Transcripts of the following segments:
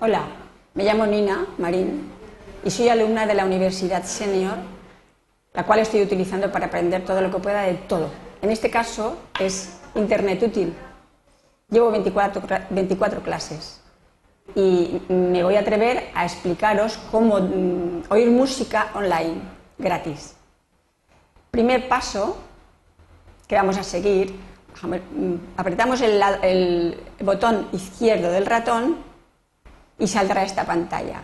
Hola, me llamo Nina Marín y soy alumna de la Universidad Senior, la cual estoy utilizando para aprender todo lo que pueda de todo. En este caso es Internet útil. Llevo 24, 24 clases y me voy a atrever a explicaros cómo mm, oír música online gratis. Primer paso que vamos a seguir, mm, apretamos el, el botón izquierdo del ratón y saldrá esta pantalla.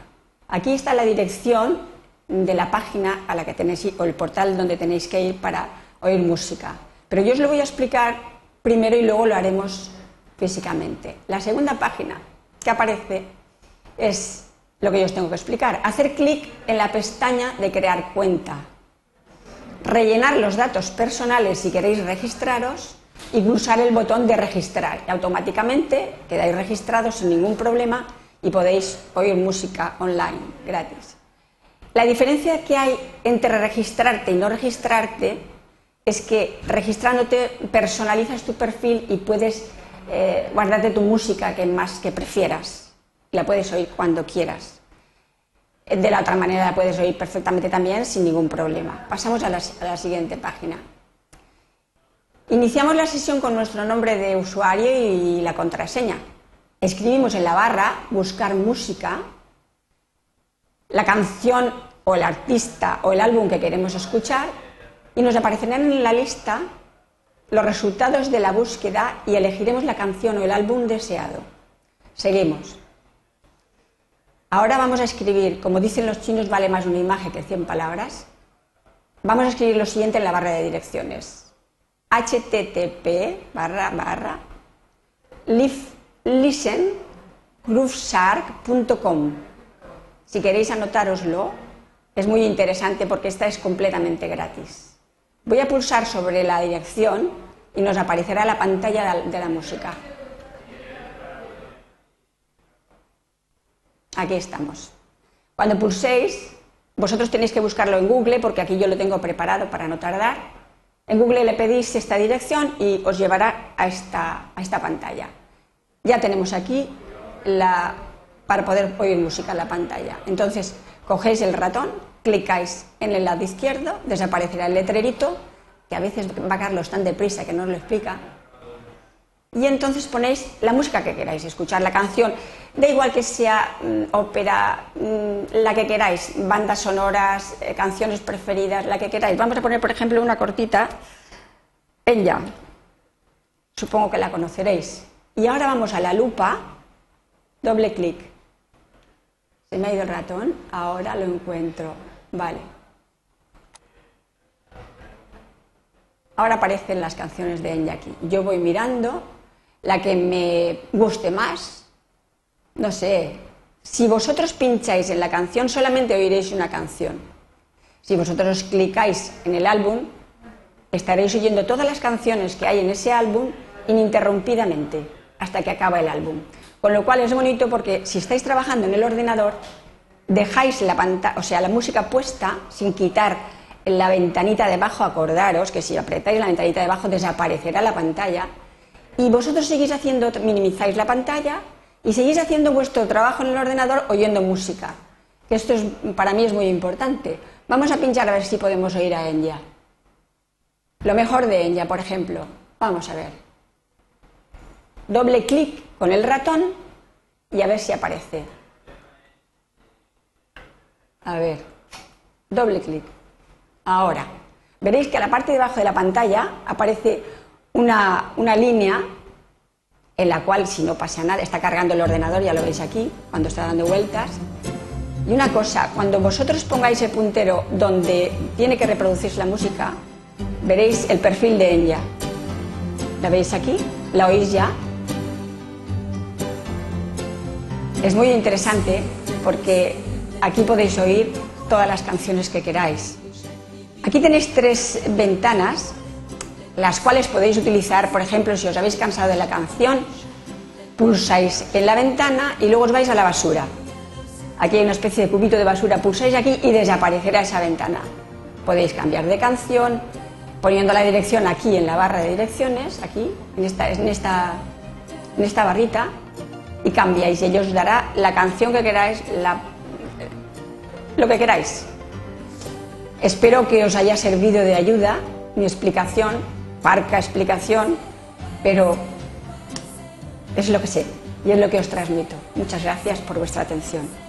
Aquí está la dirección de la página a la que tenéis o el portal donde tenéis que ir para oír música. Pero yo os lo voy a explicar primero y luego lo haremos físicamente. La segunda página que aparece es lo que yo os tengo que explicar. Hacer clic en la pestaña de crear cuenta. Rellenar los datos personales si queréis registraros y pulsar el botón de registrar. Y automáticamente quedáis registrados sin ningún problema y podéis oír música online gratis. La diferencia que hay entre registrarte y no registrarte es que registrándote personalizas tu perfil y puedes eh, guardarte tu música que más que prefieras. La puedes oír cuando quieras. De la otra manera la puedes oír perfectamente también sin ningún problema. Pasamos a la siguiente página. Iniciamos la sesión con nuestro nombre de usuario y la contraseña escribimos en la barra buscar música, la canción o el artista o el álbum que queremos escuchar y nos aparecerán en la lista los resultados de la búsqueda y elegiremos la canción o el álbum deseado. Seguimos. Ahora vamos a escribir, como dicen los chinos, vale más una imagen que 100 palabras. Vamos a escribir lo siguiente en la barra de direcciones. http barra barra listengrooveshark.com. Si queréis anotároslo, es muy interesante porque esta es completamente gratis. Voy a pulsar sobre la dirección y nos aparecerá la pantalla de la música. Aquí estamos. Cuando pulséis, vosotros tenéis que buscarlo en Google porque aquí yo lo tengo preparado para no tardar. En Google le pedís esta dirección y os llevará a esta, a esta pantalla ya tenemos aquí la, para poder oír música en la pantalla. Entonces, cogéis el ratón, clicáis en el lado izquierdo, desaparecerá el letrerito, que a veces va Carlos tan deprisa que no os lo explica, y entonces ponéis la música que queráis escuchar, la canción, da igual que sea mm, ópera, mm, la que queráis, bandas sonoras, eh, canciones preferidas, la que queráis. Vamos a poner, por ejemplo, una cortita, Ella, supongo que la conoceréis. Y ahora vamos a la lupa, doble clic. Se me ha ido el ratón, ahora lo encuentro. Vale. Ahora aparecen las canciones de Enya aquí. Yo voy mirando la que me guste más. No sé, si vosotros pincháis en la canción solamente oiréis una canción. Si vosotros clicáis en el álbum, estaréis oyendo todas las canciones que hay en ese álbum ininterrumpidamente hasta que acaba el álbum. Con lo cual es bonito porque si estáis trabajando en el ordenador, dejáis la pantalla, o sea, la música puesta sin quitar la ventanita de abajo, acordaros que si apretáis la ventanita de abajo desaparecerá la pantalla y vosotros seguís haciendo, minimizáis la pantalla y seguís haciendo vuestro trabajo en el ordenador oyendo música. Esto es, para mí es muy importante. Vamos a pinchar a ver si podemos oír a Enya. Lo mejor de Enya, por ejemplo. Vamos a ver doble clic con el ratón y a ver si aparece. A ver, doble clic. Ahora, veréis que a la parte de abajo de la pantalla aparece una, una línea en la cual, si no pasa nada, está cargando el ordenador, ya lo veis aquí, cuando está dando vueltas. Y una cosa, cuando vosotros pongáis el puntero donde tiene que reproducirse la música, veréis el perfil de ella. ¿La veis aquí? ¿La oís ya? Es muy interesante porque aquí podéis oír todas las canciones que queráis. Aquí tenéis tres ventanas, las cuales podéis utilizar, por ejemplo, si os habéis cansado de la canción, pulsáis en la ventana y luego os vais a la basura. Aquí hay una especie de cubito de basura, pulsáis aquí y desaparecerá esa ventana. Podéis cambiar de canción poniendo la dirección aquí en la barra de direcciones, aquí, en esta, en esta, en esta barrita, y cambiáis y ellos dará la canción que queráis, la, lo que queráis. Espero que os haya servido de ayuda mi explicación, parca explicación, pero es lo que sé y es lo que os transmito. Muchas gracias por vuestra atención.